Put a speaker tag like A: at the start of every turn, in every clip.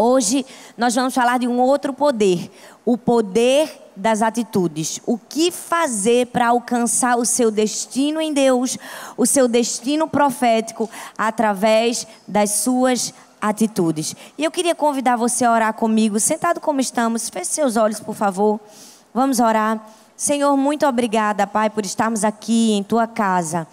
A: Hoje nós vamos falar de um outro poder, o poder das atitudes. O que fazer para alcançar o seu destino em Deus, o seu destino profético através das suas atitudes. E eu queria convidar você a orar comigo, sentado como estamos. Feche seus olhos, por favor. Vamos orar. Senhor, muito obrigada, Pai, por estarmos aqui em tua casa.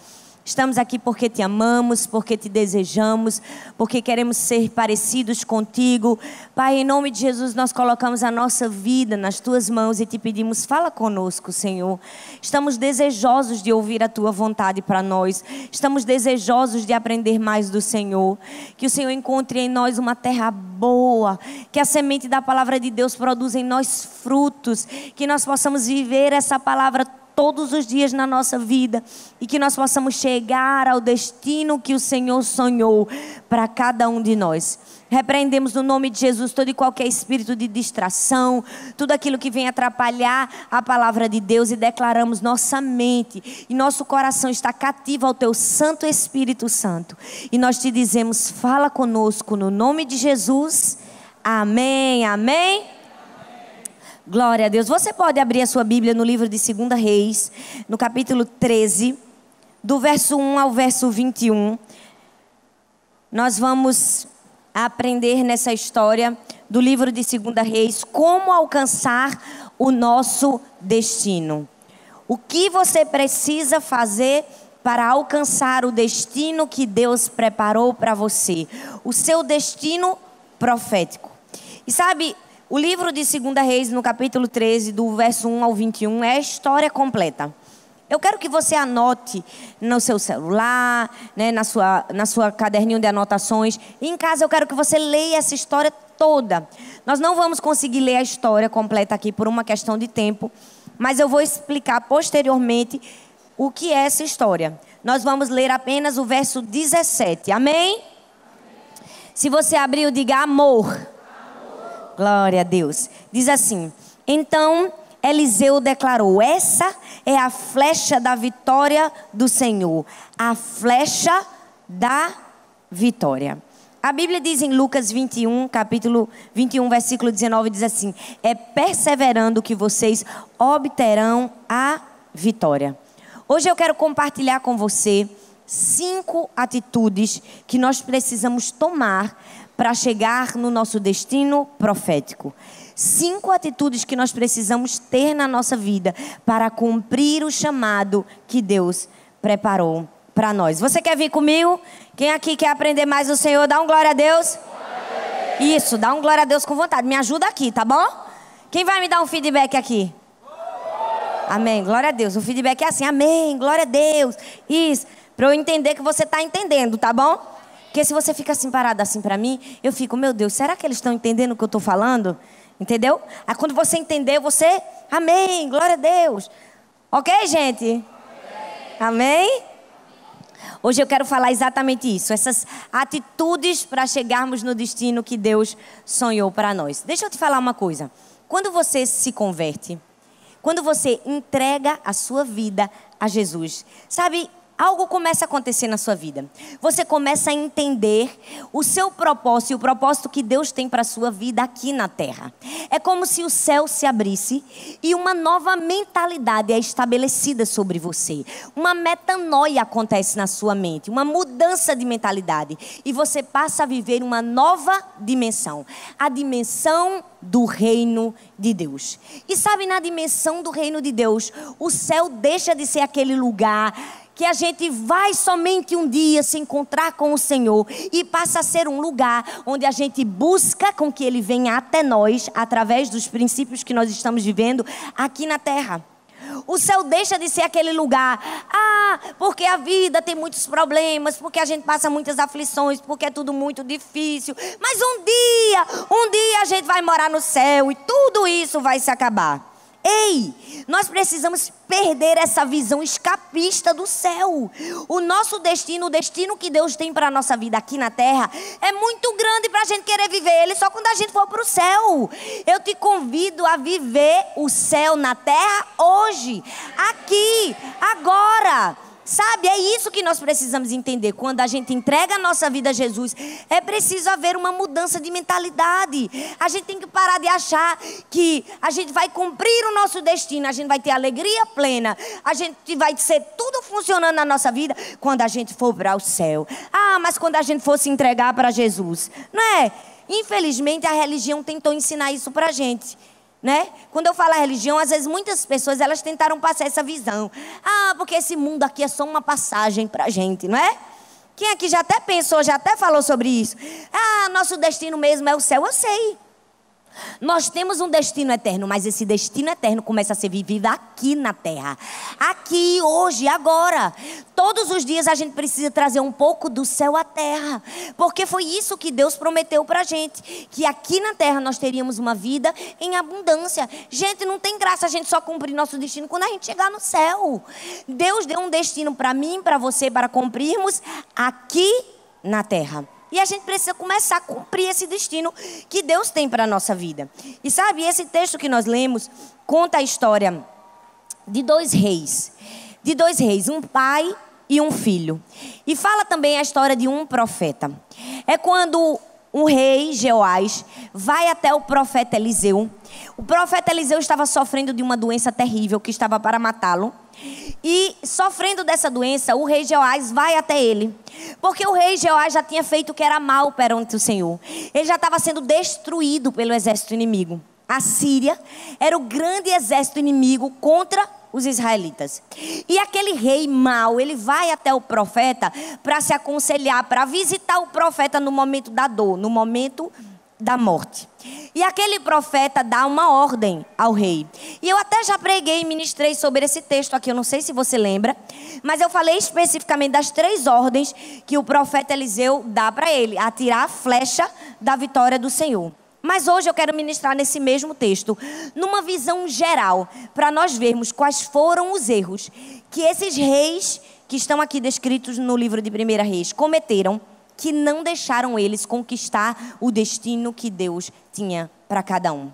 A: Estamos aqui porque te amamos, porque te desejamos, porque queremos ser parecidos contigo. Pai, em nome de Jesus, nós colocamos a nossa vida nas tuas mãos e te pedimos, fala conosco, Senhor. Estamos desejosos de ouvir a tua vontade para nós. Estamos desejosos de aprender mais do Senhor. Que o Senhor encontre em nós uma terra boa, que a semente da palavra de Deus produza em nós frutos, que nós possamos viver essa palavra todos os dias na nossa vida e que nós possamos chegar ao destino que o Senhor sonhou para cada um de nós. Repreendemos no nome de Jesus todo e qualquer espírito de distração, tudo aquilo que vem atrapalhar a palavra de Deus e declaramos nossa mente e nosso coração está cativo ao teu Santo Espírito Santo. E nós te dizemos: fala conosco no nome de Jesus. Amém. Amém. Glória a Deus. Você pode abrir a sua Bíblia no livro de 2 Reis, no capítulo 13, do verso 1 ao verso 21. Nós vamos aprender nessa história do livro de 2 Reis como alcançar o nosso destino. O que você precisa fazer para alcançar o destino que Deus preparou para você, o seu destino profético. E sabe, o livro de 2 Reis, no capítulo 13, do verso 1 ao 21, é a história completa. Eu quero que você anote no seu celular, né, na, sua, na sua caderninho de anotações. Em casa eu quero que você leia essa história toda. Nós não vamos conseguir ler a história completa aqui por uma questão de tempo, mas eu vou explicar posteriormente o que é essa história. Nós vamos ler apenas o verso 17. Amém? Amém. Se você abriu, diga amor. Glória a Deus. Diz assim: Então Eliseu declarou: Essa é a flecha da vitória do Senhor, a flecha da vitória. A Bíblia diz em Lucas 21, capítulo 21, versículo 19, diz assim: É perseverando que vocês obterão a vitória. Hoje eu quero compartilhar com você cinco atitudes que nós precisamos tomar para chegar no nosso destino profético. Cinco atitudes que nós precisamos ter na nossa vida para cumprir o chamado que Deus preparou para nós. Você quer vir comigo? Quem aqui quer aprender mais do Senhor, dá um glória a Deus. Isso, dá um glória a Deus com vontade. Me ajuda aqui, tá bom? Quem vai me dar um feedback aqui? Amém. Glória a Deus. O feedback é assim. Amém. Glória a Deus. Isso. Para eu entender que você está entendendo, tá bom? Porque se você fica assim parado assim para mim, eu fico, meu Deus, será que eles estão entendendo o que eu estou falando? Entendeu? Aí quando você entender, você, amém, glória a Deus. Ok, gente? Amém? amém? Hoje eu quero falar exatamente isso, essas atitudes para chegarmos no destino que Deus sonhou para nós. Deixa eu te falar uma coisa. Quando você se converte, quando você entrega a sua vida a Jesus, sabe, algo começa a acontecer na sua vida. Você começa a entender o seu propósito e o propósito que Deus tem para a sua vida aqui na terra. É como se o céu se abrisse e uma nova mentalidade é estabelecida sobre você. Uma metanoia acontece na sua mente, uma mudança de mentalidade. E você passa a viver uma nova dimensão a dimensão do reino de Deus. E sabe, na dimensão do reino de Deus, o céu deixa de ser aquele lugar que a gente vai somente um dia se encontrar com o Senhor e passa a ser um lugar onde a gente busca com que Ele venha até nós através dos princípios que nós estamos vivendo aqui na terra. O céu deixa de ser aquele lugar, ah, porque a vida tem muitos problemas, porque a gente passa muitas aflições, porque é tudo muito difícil. Mas um dia, um dia a gente vai morar no céu e tudo isso vai se acabar. Ei, nós precisamos perder essa visão escapista do céu. O nosso destino, o destino que Deus tem para a nossa vida aqui na terra, é muito grande para a gente querer viver ele só quando a gente for para o céu. Eu te convido a viver o céu na terra hoje, aqui, agora. Sabe, é isso que nós precisamos entender. Quando a gente entrega a nossa vida a Jesus, é preciso haver uma mudança de mentalidade. A gente tem que parar de achar que a gente vai cumprir o nosso destino, a gente vai ter alegria plena, a gente vai ser tudo funcionando na nossa vida quando a gente for para o céu. Ah, mas quando a gente for se entregar para Jesus, não é? Infelizmente a religião tentou ensinar isso para a gente né? Quando eu falo religião, às vezes muitas pessoas elas tentaram passar essa visão. Ah, porque esse mundo aqui é só uma passagem para gente, não é? Quem aqui já até pensou, já até falou sobre isso? Ah, nosso destino mesmo é o céu, eu sei. Nós temos um destino eterno, mas esse destino eterno começa a ser vivido aqui na terra. Aqui, hoje, agora. Todos os dias a gente precisa trazer um pouco do céu à terra. Porque foi isso que Deus prometeu pra gente. Que aqui na terra nós teríamos uma vida em abundância. Gente, não tem graça a gente só cumprir nosso destino quando a gente chegar no céu. Deus deu um destino para mim, para você, para cumprirmos aqui na terra. E a gente precisa começar a cumprir esse destino que Deus tem para a nossa vida. E sabe, esse texto que nós lemos conta a história de dois reis. De dois reis, um pai e um filho. E fala também a história de um profeta. É quando um rei, Jeoás, vai até o profeta Eliseu. O profeta Eliseu estava sofrendo de uma doença terrível que estava para matá-lo. E sofrendo dessa doença, o rei Jeoás vai até ele. Porque o rei Jeoás já tinha feito o que era mal perante o Senhor. Ele já estava sendo destruído pelo exército inimigo. A Síria era o grande exército inimigo contra os israelitas. E aquele rei mau, ele vai até o profeta para se aconselhar, para visitar o profeta no momento da dor, no momento da morte. E aquele profeta dá uma ordem ao rei. E eu até já preguei e ministrei sobre esse texto aqui, eu não sei se você lembra, mas eu falei especificamente das três ordens que o profeta Eliseu dá para ele: atirar a flecha da vitória do Senhor. Mas hoje eu quero ministrar nesse mesmo texto, numa visão geral, para nós vermos quais foram os erros que esses reis que estão aqui descritos no livro de 1 Reis cometeram que não deixaram eles conquistar o destino que Deus tinha para cada um.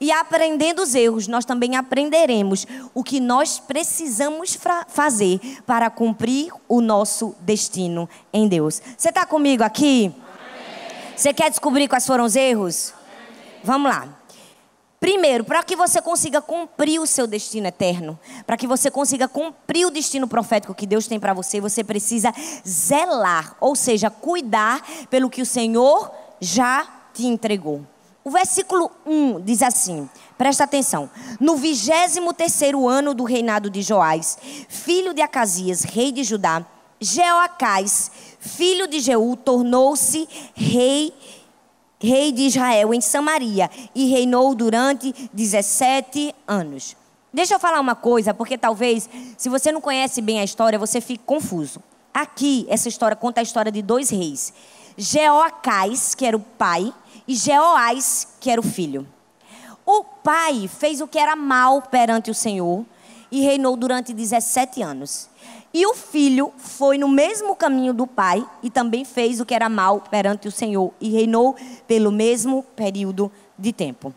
A: E aprendendo os erros, nós também aprenderemos o que nós precisamos fazer para cumprir o nosso destino em Deus. Você está comigo aqui? Você quer descobrir quais foram os erros? Vamos lá. Primeiro, para que você consiga cumprir o seu destino eterno, para que você consiga cumprir o destino profético que Deus tem para você, você precisa zelar, ou seja, cuidar pelo que o Senhor já te entregou. O versículo 1 diz assim: presta atenção. No vigésimo terceiro ano do reinado de Joás, filho de Acasias, rei de Judá, Jeoacás, filho de Jeú, tornou-se rei rei de Israel em Samaria e reinou durante 17 anos. Deixa eu falar uma coisa, porque talvez, se você não conhece bem a história, você fique confuso. Aqui, essa história conta a história de dois reis: Jeoacás, que era o pai, e Jeoás, que era o filho. O pai fez o que era mal perante o Senhor e reinou durante 17 anos. E o filho foi no mesmo caminho do pai e também fez o que era mal perante o Senhor e reinou pelo mesmo período de tempo.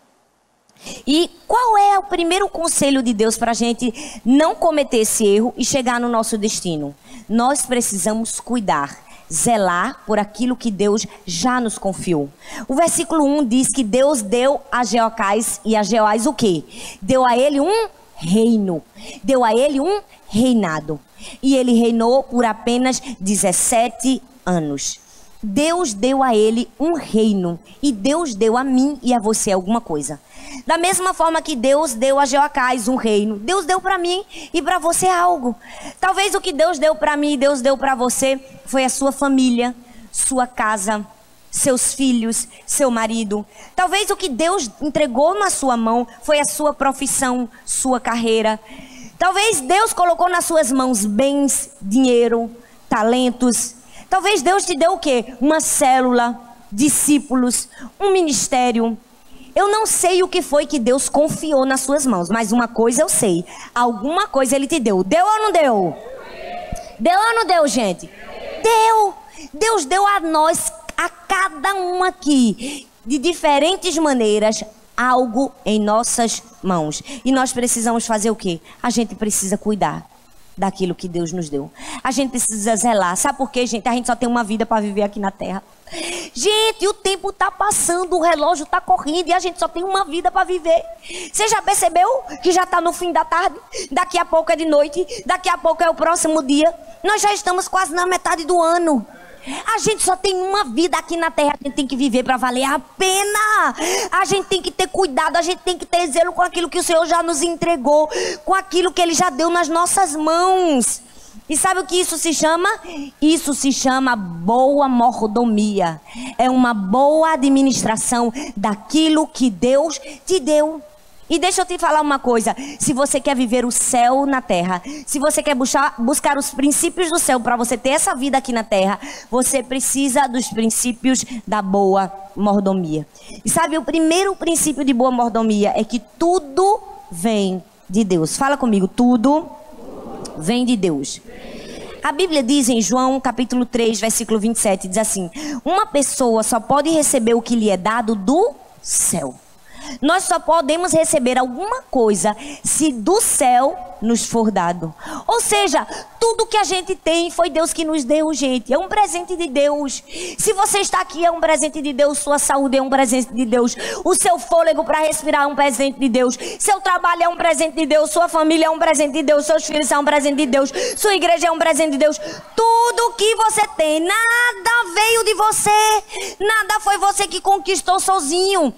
A: E qual é o primeiro conselho de Deus para a gente não cometer esse erro e chegar no nosso destino? Nós precisamos cuidar, zelar por aquilo que Deus já nos confiou. O versículo 1 diz que Deus deu a Jeocais e a Jeoás o quê? Deu a ele um reino. Deu a ele um reinado. E ele reinou por apenas 17 anos. Deus deu a ele um reino e Deus deu a mim e a você alguma coisa. Da mesma forma que Deus deu a Jeocais um reino, Deus deu para mim e para você algo. Talvez o que Deus deu para mim e Deus deu para você foi a sua família, sua casa, seus filhos, seu marido. Talvez o que Deus entregou na sua mão foi a sua profissão, sua carreira. Talvez Deus colocou nas suas mãos bens, dinheiro, talentos. Talvez Deus te deu o quê? Uma célula, discípulos, um ministério. Eu não sei o que foi que Deus confiou nas suas mãos, mas uma coisa eu sei. Alguma coisa ele te deu. Deu ou não deu? Deu ou não deu, gente? Deu. Deus deu a nós a cada um aqui, de diferentes maneiras, algo em nossas mãos. E nós precisamos fazer o quê? A gente precisa cuidar. daquilo que Deus nos deu. A gente precisa zelar. Sabe por quê, gente? A gente só tem uma vida para viver aqui na terra. Gente, o tempo está passando, o relógio está correndo e a gente só tem uma vida para viver. Você já percebeu que já está no fim da tarde? Daqui a pouco é de noite, daqui a pouco é o próximo dia. Nós já estamos quase na metade do ano. A gente só tem uma vida aqui na terra, a gente tem que viver para valer a pena. A gente tem que ter cuidado, a gente tem que ter zelo com aquilo que o Senhor já nos entregou, com aquilo que Ele já deu nas nossas mãos. E sabe o que isso se chama? Isso se chama boa mordomia. É uma boa administração daquilo que Deus te deu. E deixa eu te falar uma coisa: se você quer viver o céu na terra, se você quer buscar, buscar os princípios do céu para você ter essa vida aqui na terra, você precisa dos princípios da boa mordomia. E sabe, o primeiro princípio de boa mordomia é que tudo vem de Deus. Fala comigo, tudo vem de Deus. A Bíblia diz em João capítulo 3, versículo 27, diz assim: Uma pessoa só pode receber o que lhe é dado do céu. Nós só podemos receber alguma coisa se do céu nos for dado. Ou seja, tudo que a gente tem foi Deus que nos deu, gente. É um presente de Deus. Se você está aqui, é um presente de Deus. Sua saúde é um presente de Deus. O seu fôlego para respirar é um presente de Deus. Seu trabalho é um presente de Deus. Sua família é um presente de Deus. Seus filhos são um presente de Deus. Sua igreja é um presente de Deus. Tudo que você tem, nada veio de você. Nada foi você que conquistou sozinho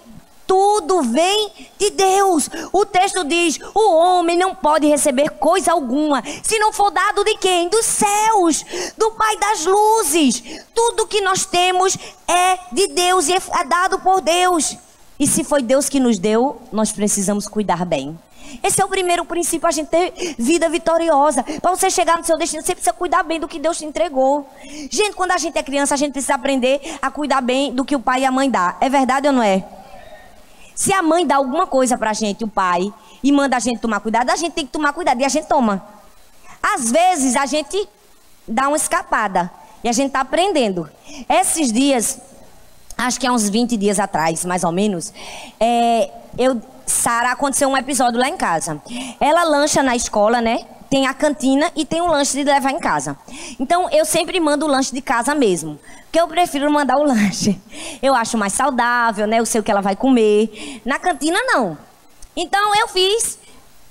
A: tudo vem de Deus. O texto diz: o homem não pode receber coisa alguma se não for dado de quem? Dos céus, do Pai das luzes. Tudo que nós temos é de Deus e é dado por Deus. E se foi Deus que nos deu, nós precisamos cuidar bem. Esse é o primeiro princípio, a gente ter vida vitoriosa. Para você chegar no seu destino, você precisa cuidar bem do que Deus te entregou. Gente, quando a gente é criança, a gente precisa aprender a cuidar bem do que o pai e a mãe dá. É verdade ou não é? Se a mãe dá alguma coisa pra gente, o pai, e manda a gente tomar cuidado, a gente tem que tomar cuidado e a gente toma. Às vezes a gente dá uma escapada e a gente está aprendendo. Esses dias, acho que há uns 20 dias atrás, mais ou menos, é, eu, Sara, aconteceu um episódio lá em casa. Ela lancha na escola, né? Tem a cantina e tem o lanche de levar em casa. Então eu sempre mando o lanche de casa mesmo. Porque eu prefiro mandar o lanche. Eu acho mais saudável, né? Eu sei o que ela vai comer. Na cantina, não. Então eu fiz,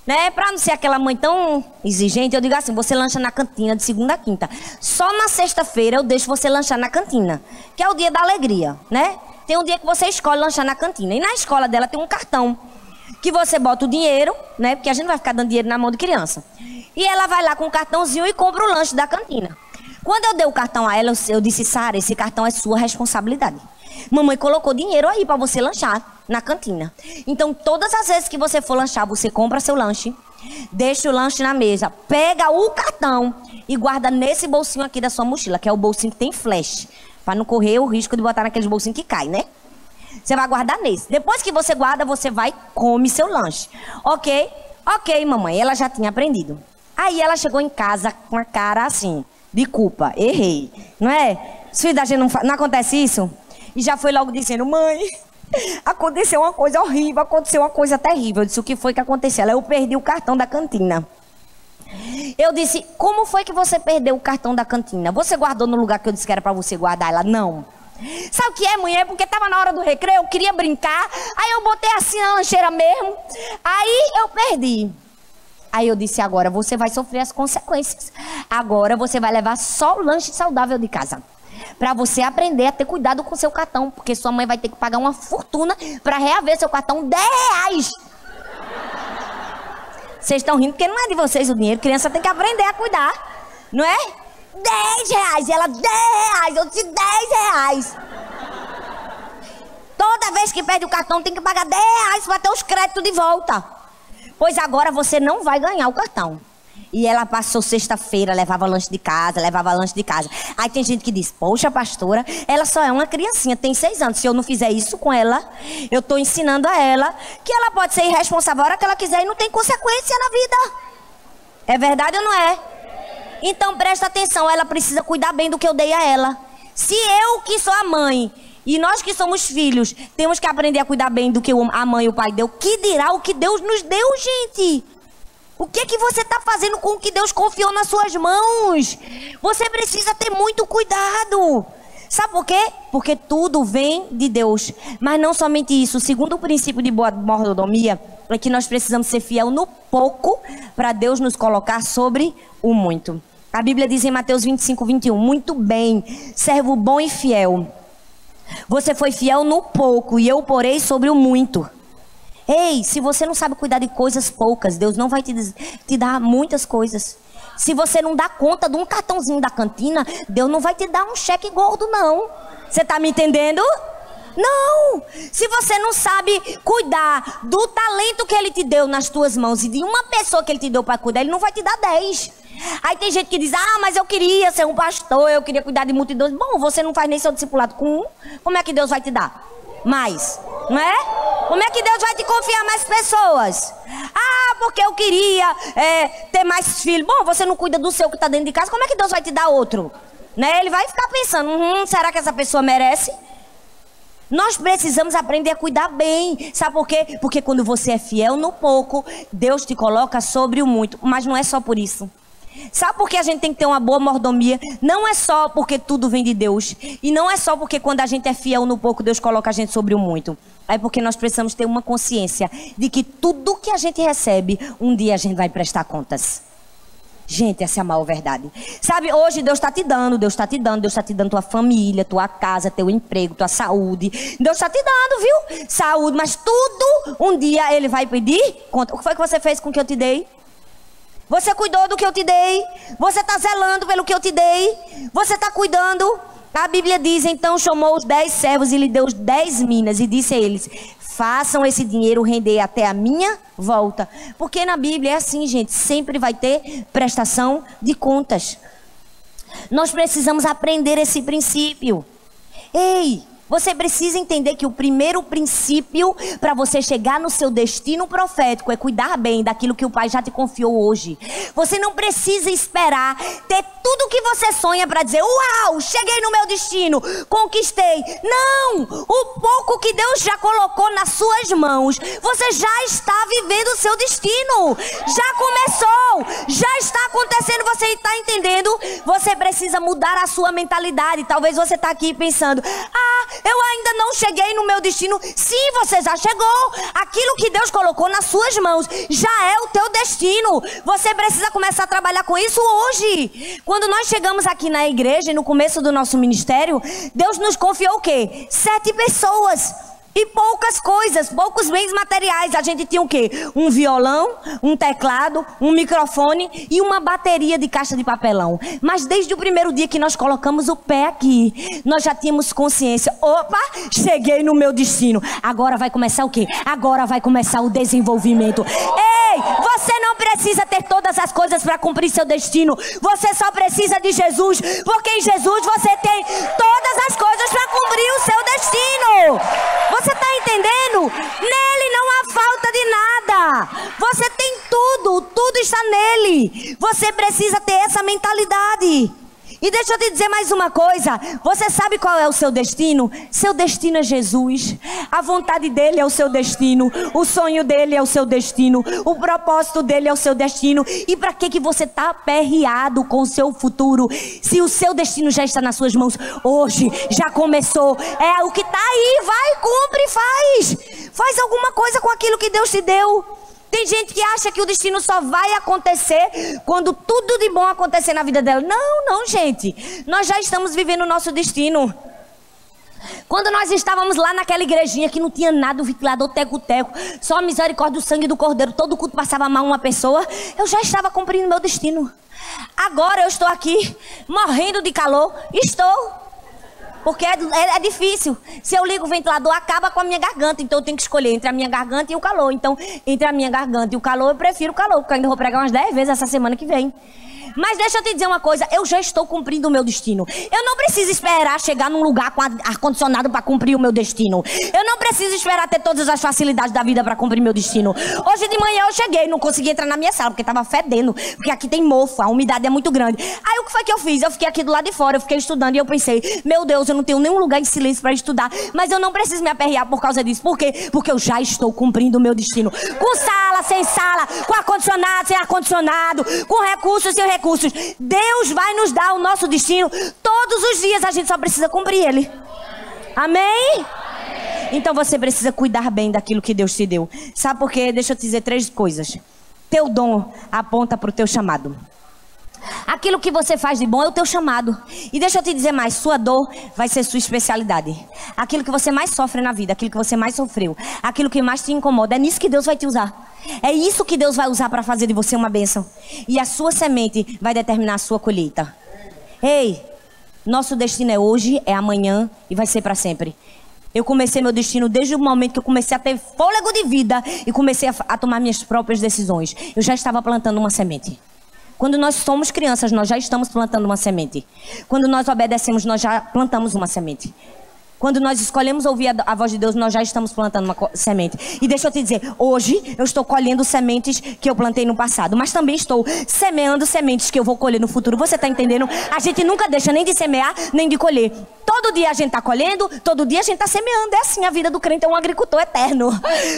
A: né? Pra não ser aquela mãe tão exigente, eu digo assim: você lancha na cantina de segunda a quinta. Só na sexta-feira eu deixo você lanchar na cantina, que é o dia da alegria, né? Tem um dia que você escolhe lanchar na cantina. E na escola dela tem um cartão que você bota o dinheiro, né? Porque a gente não vai ficar dando dinheiro na mão de criança. E ela vai lá com o cartãozinho e compra o lanche da cantina. Quando eu dei o cartão a ela, eu disse, Sara, esse cartão é sua responsabilidade. Mamãe colocou dinheiro aí para você lanchar na cantina. Então, todas as vezes que você for lanchar, você compra seu lanche, deixa o lanche na mesa, pega o cartão e guarda nesse bolsinho aqui da sua mochila, que é o bolsinho que tem flash, para não correr o risco de botar naqueles bolsinhos que cai, né? Você vai guardar nesse. Depois que você guarda, você vai come seu lanche. Ok? Ok, mamãe. Ela já tinha aprendido. Aí ela chegou em casa com a cara assim, de culpa. Errei. Não é? Os filhos da gente não, não acontece isso? E já foi logo dizendo, mãe, aconteceu uma coisa horrível, aconteceu uma coisa terrível. Eu disse, o que foi que aconteceu? Ela, eu perdi o cartão da cantina. Eu disse, como foi que você perdeu o cartão da cantina? Você guardou no lugar que eu disse que era para você guardar? Ela, não. Sabe o que é, mulher? Porque tava na hora do recreio, eu queria brincar. Aí eu botei assim na lancheira mesmo. Aí eu perdi. Aí eu disse: agora você vai sofrer as consequências. Agora você vai levar só o lanche saudável de casa. Para você aprender a ter cuidado com seu cartão. Porque sua mãe vai ter que pagar uma fortuna para reaver seu cartão 10 reais. Vocês estão rindo porque não é de vocês o dinheiro. Criança tem que aprender a cuidar. Não é? 10 reais. E ela, 10 reais. Eu disse 10 reais. Toda vez que perde o cartão, tem que pagar 10 reais para ter os créditos de volta. Pois agora você não vai ganhar o cartão. E ela passou sexta-feira, levava lanche de casa, levava lanche de casa. Aí tem gente que diz, poxa, pastora, ela só é uma criancinha, tem seis anos. Se eu não fizer isso com ela, eu estou ensinando a ela que ela pode ser irresponsável a hora que ela quiser e não tem consequência na vida. É verdade ou não é? Então presta atenção, ela precisa cuidar bem do que eu dei a ela. Se eu, que sou a mãe, e nós que somos filhos, temos que aprender a cuidar bem do que a mãe e o pai deu, que dirá o que Deus nos deu, gente? O que que você está fazendo com o que Deus confiou nas suas mãos? Você precisa ter muito cuidado. Sabe por quê? Porque tudo vem de Deus. Mas não somente isso. O segundo princípio de boa mordomia é que nós precisamos ser fiel no pouco para Deus nos colocar sobre o muito. A Bíblia diz em Mateus 25, 21, muito bem, servo bom e fiel. Você foi fiel no pouco e eu porei sobre o muito. Ei, se você não sabe cuidar de coisas poucas, Deus não vai te, te dar muitas coisas. Se você não dá conta de um cartãozinho da cantina, Deus não vai te dar um cheque gordo, não. Você está me entendendo? Não! Se você não sabe cuidar do talento que ele te deu nas tuas mãos e de uma pessoa que ele te deu para cuidar, ele não vai te dar dez. Aí tem gente que diz: Ah, mas eu queria ser um pastor, eu queria cuidar de multidões. Bom, você não faz nem seu discipulado com um, como é que Deus vai te dar? Mais, não é? Como é que Deus vai te confiar mais pessoas? Ah, porque eu queria é, ter mais filhos. Bom, você não cuida do seu que está dentro de casa, como é que Deus vai te dar outro? Né? Ele vai ficar pensando: hum, será que essa pessoa merece? Nós precisamos aprender a cuidar bem. Sabe por quê? Porque quando você é fiel no pouco, Deus te coloca sobre o muito. Mas não é só por isso. Sabe por que a gente tem que ter uma boa mordomia? Não é só porque tudo vem de Deus. E não é só porque quando a gente é fiel no pouco, Deus coloca a gente sobre o muito. É porque nós precisamos ter uma consciência de que tudo que a gente recebe, um dia a gente vai prestar contas. Gente, essa é a maior verdade. Sabe, hoje Deus está te dando, Deus está te dando, Deus está te dando tua família, tua casa, teu emprego, tua saúde. Deus está te dando, viu? Saúde, mas tudo um dia Ele vai pedir conta. O que foi que você fez com o que eu te dei? Você cuidou do que eu te dei? Você está zelando pelo que eu te dei? Você está cuidando? A Bíblia diz: então chamou os dez servos e lhe deu dez minas e disse a eles: façam esse dinheiro render até a minha volta. Porque na Bíblia é assim, gente: sempre vai ter prestação de contas. Nós precisamos aprender esse princípio. Ei, você precisa entender que o primeiro princípio para você chegar no seu destino profético é cuidar bem daquilo que o Pai já te confiou hoje. Você não precisa esperar ter tudo que você sonha para dizer: Uau, cheguei no meu destino, conquistei. Não! O pouco que Deus já colocou nas suas mãos, você já está vivendo o seu destino. Já começou, já está acontecendo. Você está entendendo? Você precisa mudar a sua mentalidade. Talvez você está aqui pensando: Ah, eu ainda não cheguei no meu destino. Sim, você já chegou. Aquilo que Deus colocou nas suas mãos já é o teu destino. Você precisa começar a trabalhar com isso hoje. Quando nós chegamos aqui na igreja, no começo do nosso ministério, Deus nos confiou o quê? Sete pessoas. E poucas coisas, poucos bens materiais. A gente tinha o quê? Um violão, um teclado, um microfone e uma bateria de caixa de papelão. Mas desde o primeiro dia que nós colocamos o pé aqui, nós já tínhamos consciência. Opa, cheguei no meu destino. Agora vai começar o quê? Agora vai começar o desenvolvimento. Ei, você não precisa ter todas as coisas para cumprir seu destino. Você só precisa de Jesus, porque em Jesus você tem todas as coisas para cumprir o seu destino. Você está entendendo? Nele não há falta de nada. Você tem tudo, tudo está nele. Você precisa ter essa mentalidade. E deixa eu te dizer mais uma coisa. Você sabe qual é o seu destino? Seu destino é Jesus. A vontade dele é o seu destino. O sonho dele é o seu destino. O propósito dele é o seu destino. E para que que você está aperreado com o seu futuro? Se o seu destino já está nas suas mãos, hoje já começou. É o que está aí. Vai, cumpre, faz. Faz alguma coisa com aquilo que Deus te deu. Tem gente que acha que o destino só vai acontecer quando tudo de bom acontecer na vida dela. Não, não, gente. Nós já estamos vivendo o nosso destino. Quando nós estávamos lá naquela igrejinha que não tinha nada, o ventilador teco-teco, só a misericórdia do sangue do cordeiro, todo culto passava mal uma pessoa, eu já estava cumprindo meu destino. Agora eu estou aqui, morrendo de calor, estou. Porque é, é, é, difícil. Se eu ligo o ventilador, acaba com a minha garganta. Então eu tenho que escolher entre a minha garganta e o calor. Então, entre a minha garganta e o calor, eu prefiro o calor, porque eu ainda vou pregar umas 10 vezes essa semana que vem. Mas deixa eu te dizer uma coisa, eu já estou cumprindo o meu destino. Eu não preciso esperar chegar num lugar com ar-condicionado para cumprir o meu destino. Eu não preciso esperar ter todas as facilidades da vida para cumprir meu destino. Hoje de manhã eu cheguei, não consegui entrar na minha sala porque estava fedendo, porque aqui tem mofo, a umidade é muito grande. Aí o que foi que eu fiz? Eu fiquei aqui do lado de fora, eu fiquei estudando e eu pensei, meu Deus, eu não tenho nenhum lugar em silêncio para estudar, mas eu não preciso me aperrear por causa disso. Por quê? Porque eu já estou cumprindo o meu destino. Com sala, sem sala, com ar-condicionado, sem ar-condicionado, com recursos, sem recursos. Deus vai nos dar o nosso destino todos os dias, a gente só precisa cumprir ele. Amém? Então você precisa cuidar bem daquilo que Deus te deu. Sabe por quê? Deixa eu te dizer três coisas. Teu dom aponta para o teu chamado. Aquilo que você faz de bom é o teu chamado. E deixa eu te dizer mais, sua dor vai ser sua especialidade. Aquilo que você mais sofre na vida, aquilo que você mais sofreu, aquilo que mais te incomoda, é nisso que Deus vai te usar. É isso que Deus vai usar para fazer de você uma bênção. E a sua semente vai determinar a sua colheita. Ei, nosso destino é hoje, é amanhã e vai ser para sempre. Eu comecei meu destino desde o momento que eu comecei a ter fôlego de vida e comecei a, a tomar minhas próprias decisões. Eu já estava plantando uma semente. Quando nós somos crianças, nós já estamos plantando uma semente. Quando nós obedecemos, nós já plantamos uma semente. Quando nós escolhemos ouvir a, a, voz de Deus, nós já estamos plantando uma semente. E deixa eu te dizer, hoje eu estou colhendo sementes que eu plantei no passado, mas também estou semeando sementes que eu vou colher no futuro. Você está entendendo? A gente nunca deixa nem de semear, nem de colher. Todo dia a gente está colhendo, todo dia a gente está semeando. É assim, a vida do crente é um agricultor eterno.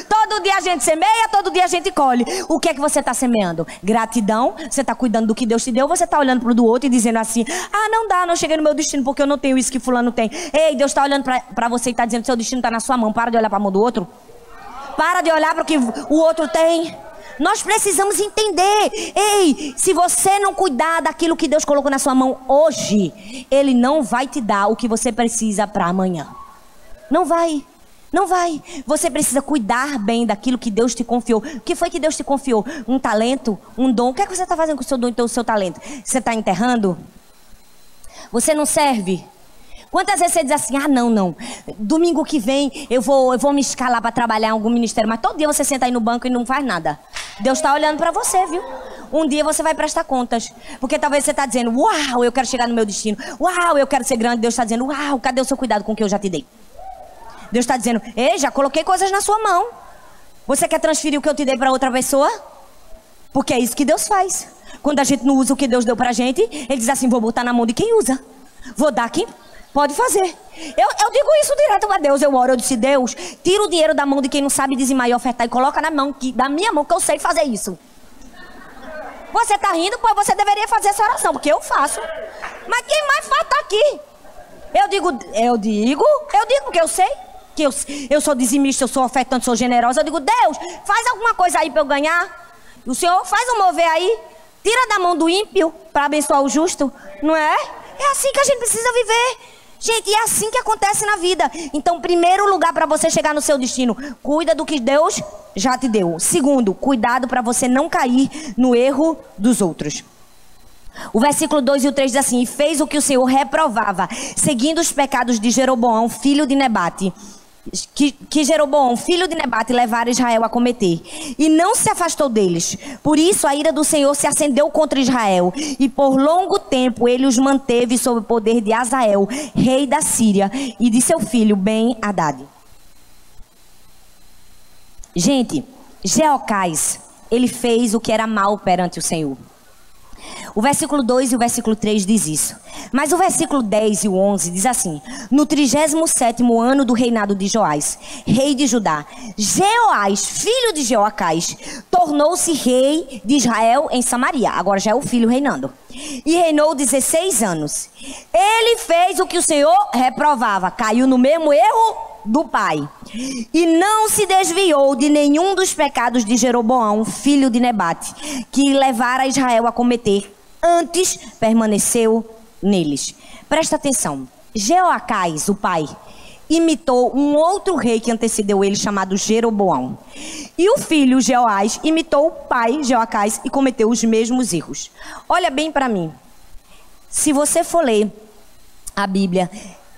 A: Todo dia a gente semeia, todo dia a gente colhe. O que é que você está semeando? Gratidão? Você está cuidando do que Deus te deu? Você está olhando para o do outro e dizendo assim: ah, não dá, não cheguei no meu destino porque eu não tenho isso que Fulano tem. Ei, Deus está olhando para você e está dizendo: seu destino está na sua mão. Para de olhar para a mão do outro. Para de olhar para o que o outro tem. Nós precisamos entender. Ei, se você não cuidar daquilo que Deus colocou na sua mão hoje, Ele não vai te dar o que você precisa para amanhã. Não vai. Não vai. Você precisa cuidar bem daquilo que Deus te confiou. O que foi que Deus te confiou? Um talento? Um dom? O que, é que você está fazendo com o seu dom e o seu talento? Você está enterrando? Você não serve? Quantas vezes você diz assim, ah, não, não. Domingo que vem eu vou, eu vou me escalar para trabalhar em algum ministério, mas todo dia você senta aí no banco e não faz nada. Deus está olhando para você, viu? Um dia você vai prestar contas. Porque talvez você está dizendo, uau, eu quero chegar no meu destino. Uau, eu quero ser grande. Deus está dizendo, uau, cadê o seu cuidado com o que eu já te dei? Deus está dizendo, ei, já coloquei coisas na sua mão. Você quer transferir o que eu te dei para outra pessoa? Porque é isso que Deus faz. Quando a gente não usa o que Deus deu para a gente, Ele diz assim, vou botar na mão de quem usa. Vou dar quem Pode fazer. Eu, eu digo isso direto a Deus. Eu oro, eu disse, Deus, tira o dinheiro da mão de quem não sabe dizimar e ofertar e coloca na mão, que, da minha mão, que eu sei fazer isso. Você está rindo, pois você deveria fazer essa oração, porque eu faço. Mas quem mais faz tá aqui? Eu digo, eu digo, eu digo porque eu sei que eu, eu sou dizimista, eu sou ofertante, sou generosa. Eu digo, Deus, faz alguma coisa aí para eu ganhar. O Senhor faz um mover aí. Tira da mão do ímpio para abençoar o justo, não é? É assim que a gente precisa viver. Gente, é assim que acontece na vida. Então, primeiro lugar para você chegar no seu destino, cuida do que Deus já te deu. Segundo, cuidado para você não cair no erro dos outros. O versículo 2 e o 3 diz assim: E fez o que o Senhor reprovava, seguindo os pecados de Jeroboão, filho de Nebate que, que Jeroboão, filho de Nebate, levara Israel a cometer. E não se afastou deles. Por isso a ira do Senhor se acendeu contra Israel. E por longo tempo ele os manteve sob o poder de Azael, rei da Síria, e de seu filho Ben-Hadad. Gente, Geocais, ele fez o que era mal perante o Senhor. O versículo 2 e o versículo 3 diz isso. Mas o versículo 10 e o 11 diz assim: No 37 ano do reinado de Joás, rei de Judá, Jeoás, filho de Jeoacás, tornou-se rei de Israel em Samaria. Agora já é o filho reinando. E reinou 16 anos. Ele fez o que o Senhor reprovava, caiu no mesmo erro do pai. E não se desviou de nenhum dos pecados de Jeroboão, filho de Nebate, que levara Israel a cometer. Antes permaneceu neles. Presta atenção. Jeoacás, o pai, imitou um outro rei que antecedeu ele, chamado Jeroboão. E o filho Jeoás imitou o pai Jeoacás e cometeu os mesmos erros. Olha bem para mim. Se você for ler a Bíblia,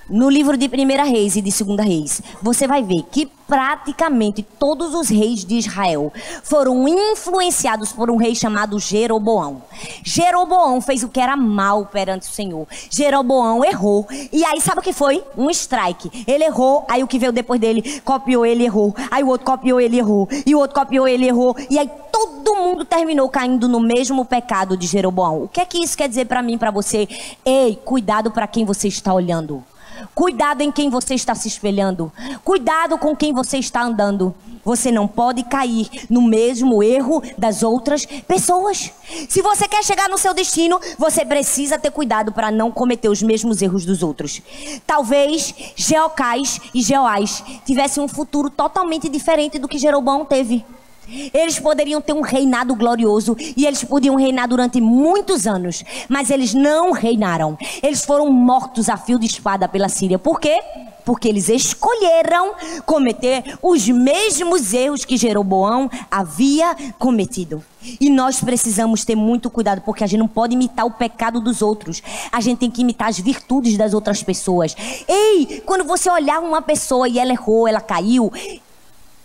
A: no livro de Primeira Reis e de Segunda Reis, você vai ver que praticamente todos os reis de Israel foram influenciados por um rei chamado Jeroboão. Jeroboão fez o que era mal perante o Senhor. Jeroboão errou. E aí sabe o que foi? Um strike. Ele errou, aí o que veio depois dele copiou, ele errou. Aí o outro copiou, ele errou. E o outro copiou, ele errou. E aí todo mundo terminou caindo no mesmo pecado de Jeroboão. O que é que isso quer dizer para mim, para você? Ei, cuidado para quem você está olhando. Cuidado em quem você está se espelhando. Cuidado com quem você está andando. você não pode cair no mesmo erro das outras pessoas. Se você quer chegar no seu destino, você precisa ter cuidado para não cometer os mesmos erros dos outros. Talvez Geocais e Geoás tivessem um futuro totalmente diferente do que Jeroboão teve. Eles poderiam ter um reinado glorioso e eles podiam reinar durante muitos anos, mas eles não reinaram. Eles foram mortos a fio de espada pela Síria. Por quê? Porque eles escolheram cometer os mesmos erros que Jeroboão havia cometido. E nós precisamos ter muito cuidado, porque a gente não pode imitar o pecado dos outros. A gente tem que imitar as virtudes das outras pessoas. Ei, quando você olhar uma pessoa e ela errou, ela caiu,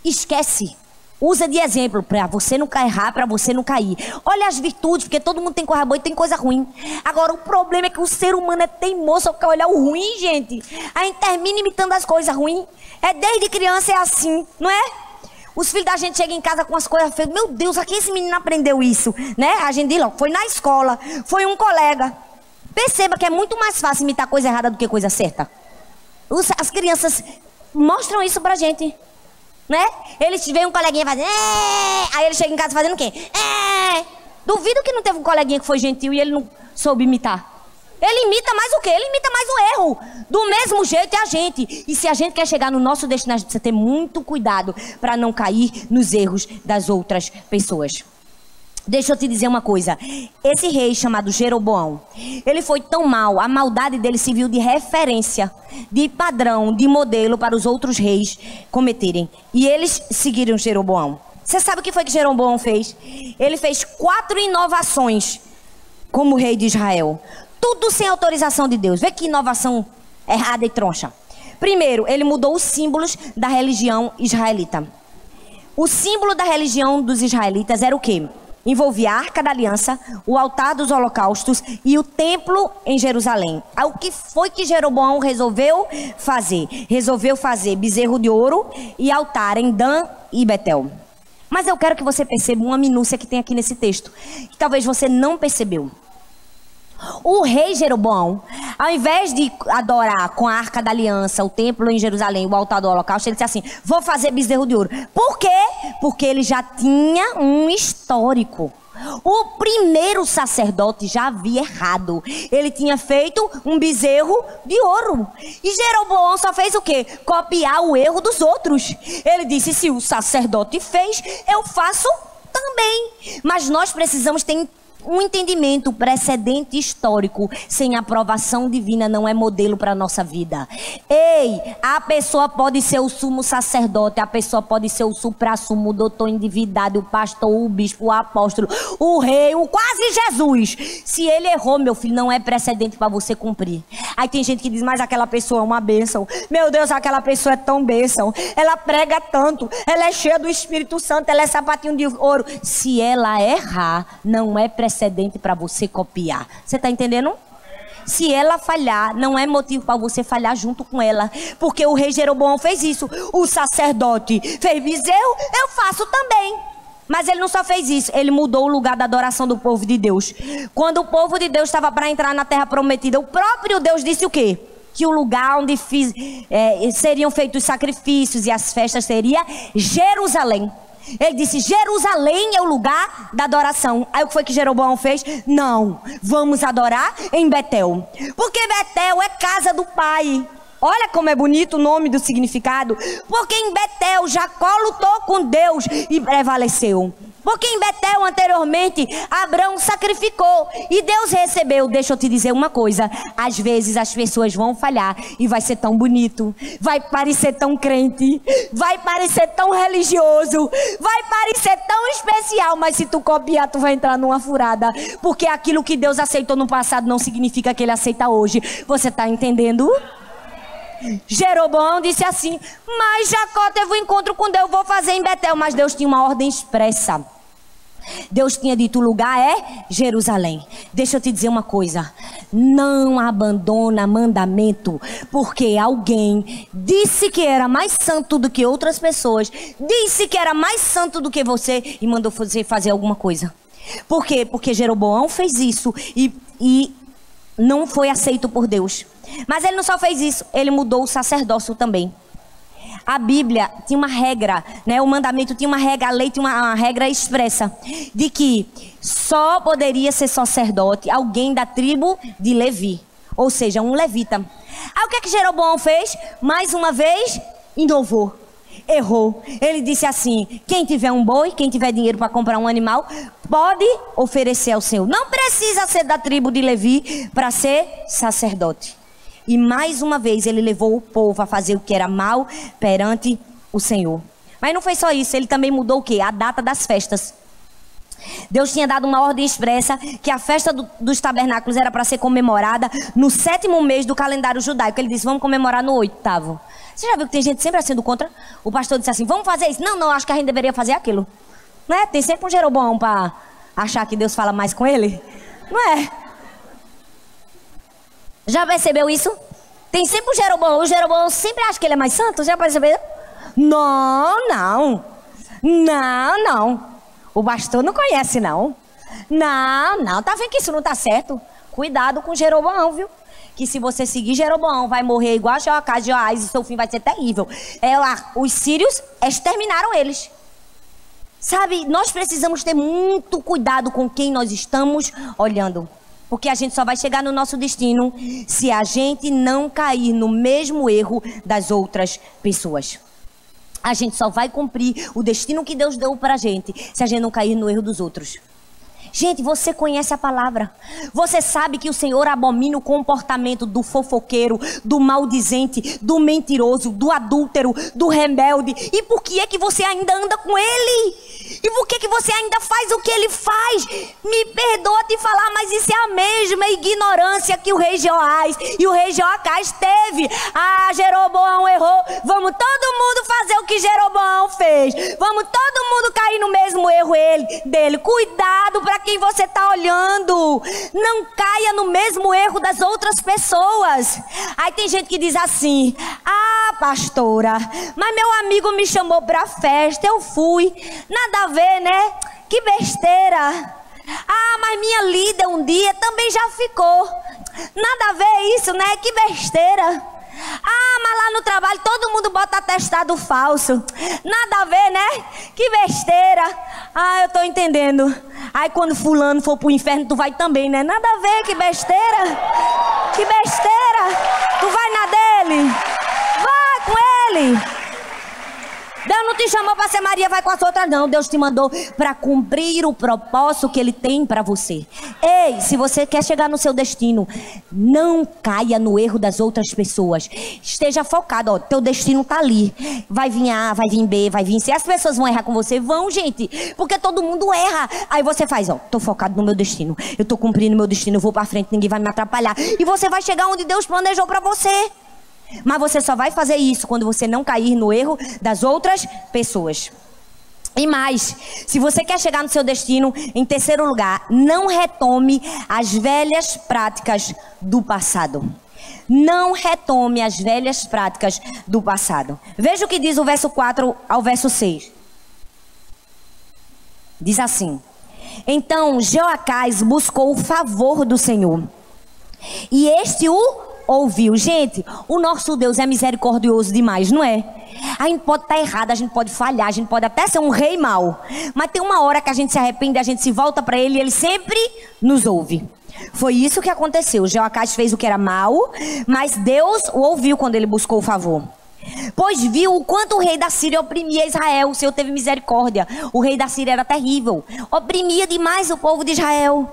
A: esquece Usa de exemplo para você não errar, para você não cair. Olha as virtudes, porque todo mundo tem coisa boa e tem coisa ruim. Agora, o problema é que o ser humano é teimoso, só quer olhar o ruim, gente. A gente termina imitando as coisas ruins. É desde criança é assim, não é? Os filhos da gente chegam em casa com as coisas feias. Meu Deus, aqui esse menino aprendeu isso, né? A gente diz, foi na escola, foi um colega. Perceba que é muito mais fácil imitar coisa errada do que coisa certa. As crianças mostram isso pra gente né? Eles veem um coleguinha fazendo. Aí ele chega em casa fazendo o quê? Duvido que não teve um coleguinha que foi gentil e ele não soube imitar. Ele imita mais o quê? Ele imita mais o erro. Do mesmo jeito é a gente. E se a gente quer chegar no nosso destino, a gente precisa ter muito cuidado para não cair nos erros das outras pessoas. Deixa eu te dizer uma coisa. Esse rei chamado Jeroboão, ele foi tão mal, a maldade dele se viu de referência, de padrão, de modelo para os outros reis cometerem. E eles seguiram Jeroboão. Você sabe o que foi que Jeroboão fez? Ele fez quatro inovações como rei de Israel. Tudo sem autorização de Deus. Vê que inovação errada e troncha. Primeiro, ele mudou os símbolos da religião israelita. O símbolo da religião dos israelitas era o quê? Envolvia a Arca da Aliança, o altar dos holocaustos e o templo em Jerusalém. Ah, o que foi que Jeroboão resolveu fazer? Resolveu fazer bezerro de ouro e altar em Dan e Betel. Mas eu quero que você perceba uma minúcia que tem aqui nesse texto, que talvez você não percebeu. O rei Jeroboão, ao invés de adorar com a arca da aliança, o templo em Jerusalém, o altar do holocausto, ele disse assim: vou fazer bezerro de ouro. Por quê? Porque ele já tinha um histórico. O primeiro sacerdote já havia errado. Ele tinha feito um bezerro de ouro. E Jeroboão só fez o quê? Copiar o erro dos outros. Ele disse: se o sacerdote fez, eu faço também. Mas nós precisamos ter um entendimento precedente histórico sem aprovação divina não é modelo para a nossa vida. Ei, a pessoa pode ser o sumo sacerdote, a pessoa pode ser o supra-sumo, o doutor endividado, o pastor, o bispo, o apóstolo, o rei, o quase Jesus. Se ele errou, meu filho, não é precedente para você cumprir. Aí tem gente que diz, mas aquela pessoa é uma bênção. Meu Deus, aquela pessoa é tão bênção. Ela prega tanto, ela é cheia do Espírito Santo, ela é sapatinho de ouro. Se ela errar, não é precedente precedente para você copiar. Você está entendendo? Se ela falhar, não é motivo para você falhar junto com ela. Porque o rei Jeroboão fez isso. O sacerdote fez bezerro, eu faço também. Mas ele não só fez isso, ele mudou o lugar da adoração do povo de Deus. Quando o povo de Deus estava para entrar na terra prometida, o próprio Deus disse o quê? Que o lugar onde fiz, é, seriam feitos os sacrifícios e as festas seria Jerusalém. Ele disse: Jerusalém é o lugar da adoração. Aí o que foi que Jeroboão fez? Não, vamos adorar em Betel. Porque Betel é casa do pai. Olha como é bonito o nome do significado. Porque em Betel Jacó lutou com Deus e prevaleceu. Porque em Betel anteriormente Abraão sacrificou e Deus recebeu. Deixa eu te dizer uma coisa: às vezes as pessoas vão falhar e vai ser tão bonito, vai parecer tão crente, vai parecer tão religioso, vai parecer tão especial, mas se tu copiar, tu vai entrar numa furada. Porque aquilo que Deus aceitou no passado não significa que Ele aceita hoje. Você está entendendo? Jeroboão disse assim: Mas Jacó teve um encontro com Deus, vou fazer em Betel. Mas Deus tinha uma ordem expressa. Deus tinha dito: o lugar é Jerusalém. Deixa eu te dizer uma coisa: não abandona mandamento, porque alguém disse que era mais santo do que outras pessoas, disse que era mais santo do que você e mandou você fazer alguma coisa. Por quê? Porque Jeroboão fez isso e, e não foi aceito por Deus. Mas ele não só fez isso, ele mudou o sacerdócio também. a Bíblia tinha uma regra, né? O mandamento tinha uma regra, a lei tinha uma, uma regra expressa de que só poderia ser sacerdote alguém da tribo de Levi, ou seja, um levita. Aí o que é que Jeroboão fez? Mais uma vez, inovou errou. Ele disse assim: quem tiver um boi, quem tiver dinheiro para comprar um animal, pode oferecer ao Senhor. Não precisa ser da tribo de Levi para ser sacerdote. E mais uma vez ele levou o povo a fazer o que era mal perante o Senhor. Mas não foi só isso, ele também mudou o que? A data das festas. Deus tinha dado uma ordem expressa que a festa do, dos tabernáculos era para ser comemorada no sétimo mês do calendário judaico. Ele disse: vamos comemorar no oitavo. Você já viu que tem gente sempre sendo contra? O pastor disse assim: vamos fazer isso? Não, não, acho que a gente deveria fazer aquilo. Não é? Tem sempre um Jeroboão para achar que Deus fala mais com ele? Não é? Já percebeu isso? Tem sempre um Jeroboão. O Jeroboão sempre acha que ele é mais santo. Já percebeu? Não, não. Não, não. O pastor não conhece, não. Não, não. Tá vendo que isso não tá certo? Cuidado com Jeroboão, viu? que se você seguir Jeroboão, vai morrer igual a Joacás Joás e seu fim vai ser terrível. É lá, os sírios exterminaram eles. Sabe, nós precisamos ter muito cuidado com quem nós estamos olhando. Porque a gente só vai chegar no nosso destino se a gente não cair no mesmo erro das outras pessoas. A gente só vai cumprir o destino que Deus deu para a gente se a gente não cair no erro dos outros. Gente, você conhece a palavra. Você sabe que o Senhor abomina o comportamento do fofoqueiro, do maldizente, do mentiroso, do adúltero, do rebelde. E por que é que você ainda anda com ele? E por que é que você ainda faz o que ele faz? Me perdoa te falar, mas isso é a mesma ignorância que o rei Joás e o rei Joacás teve. Ah, Jeroboão errou. Vamos todo mundo fazer o que Jeroboão fez. Vamos todo mundo cair no mesmo erro ele, dele. Cuidado para quem você está olhando. Não caia no mesmo erro das outras pessoas. Aí tem gente que diz assim: Ah, pastora, mas meu amigo me chamou para festa, eu fui. Nada a ver, né? Que besteira. Ah, mas minha líder um dia também já ficou. Nada a ver isso, né? Que besteira. Mas lá no trabalho todo mundo bota atestado falso. Nada a ver, né? Que besteira. Ah, eu tô entendendo. Aí quando fulano for pro inferno, tu vai também, né? Nada a ver, que besteira. Que besteira. Tu vai na dele. Vai com ele. Deus não te chamou para ser Maria, vai com as outras, não. Deus te mandou para cumprir o propósito que Ele tem para você. Ei, se você quer chegar no seu destino, não caia no erro das outras pessoas. Esteja focado, ó, teu destino tá ali. Vai vir A, vai vir B, vai vir C. As pessoas vão errar com você, vão, gente, porque todo mundo erra. Aí você faz, ó, tô focado no meu destino. Eu tô cumprindo meu destino, eu vou para frente, ninguém vai me atrapalhar. E você vai chegar onde Deus planejou para você. Mas você só vai fazer isso quando você não cair no erro das outras pessoas. E mais, se você quer chegar no seu destino, em terceiro lugar, não retome as velhas práticas do passado. Não retome as velhas práticas do passado. Veja o que diz o verso 4 ao verso 6. Diz assim: Então Joacás buscou o favor do Senhor, e este o ouviu. Gente, o nosso Deus é misericordioso demais, não é? A gente pode estar tá errado, a gente pode falhar, a gente pode até ser um rei mau. Mas tem uma hora que a gente se arrepende, a gente se volta para ele e ele sempre nos ouve. Foi isso que aconteceu. Jeoacás fez o que era mal, mas Deus o ouviu quando ele buscou o favor. Pois viu o quanto o rei da Síria oprimia Israel. O Senhor teve misericórdia. O rei da Síria era terrível. Oprimia demais o povo de Israel.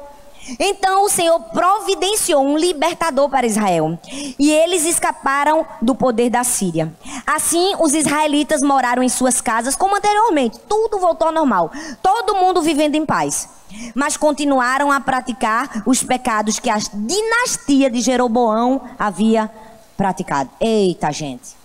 A: Então o Senhor providenciou um libertador para Israel. E eles escaparam do poder da Síria. Assim, os israelitas moraram em suas casas como anteriormente. Tudo voltou ao normal. Todo mundo vivendo em paz. Mas continuaram a praticar os pecados que a dinastia de Jeroboão havia praticado. Eita, gente.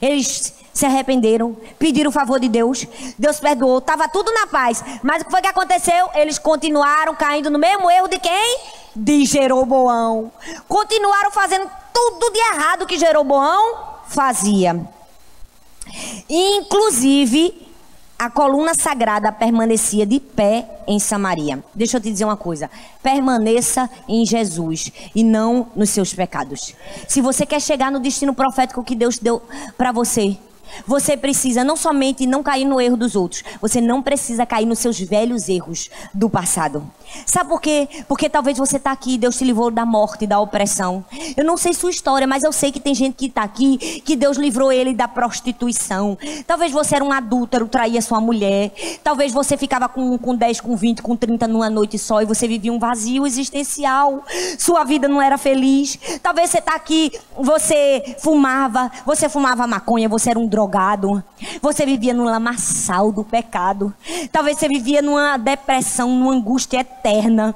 A: Eles se arrependeram, pediram o favor de Deus, Deus perdoou, estava tudo na paz. Mas o que foi que aconteceu? Eles continuaram caindo no mesmo erro de quem? De Jeroboão. Continuaram fazendo tudo de errado que Jeroboão fazia. Inclusive, a coluna sagrada permanecia de pé em Samaria. Deixa eu te dizer uma coisa: permaneça em Jesus e não nos seus pecados. Se você quer chegar no destino profético que Deus deu para você, Você precisa não somente não cair no erro dos outros, você não precisa cair nos seus velhos erros do passado. Sabe por quê? Porque talvez você está aqui, Deus te livrou da morte, da opressão. Eu não sei sua história, mas eu sei que tem gente que está aqui, que Deus livrou ele da prostituição. Talvez você era um adúltero, traía sua mulher. Talvez você ficava com, com 10, com 20, com 30 numa noite só e você vivia um vazio existencial. Sua vida não era feliz. Talvez você está aqui, você fumava, você fumava maconha, você era um drogado. Você vivia no lamaçal do pecado. Talvez você vivia numa depressão, numa angústia eterna.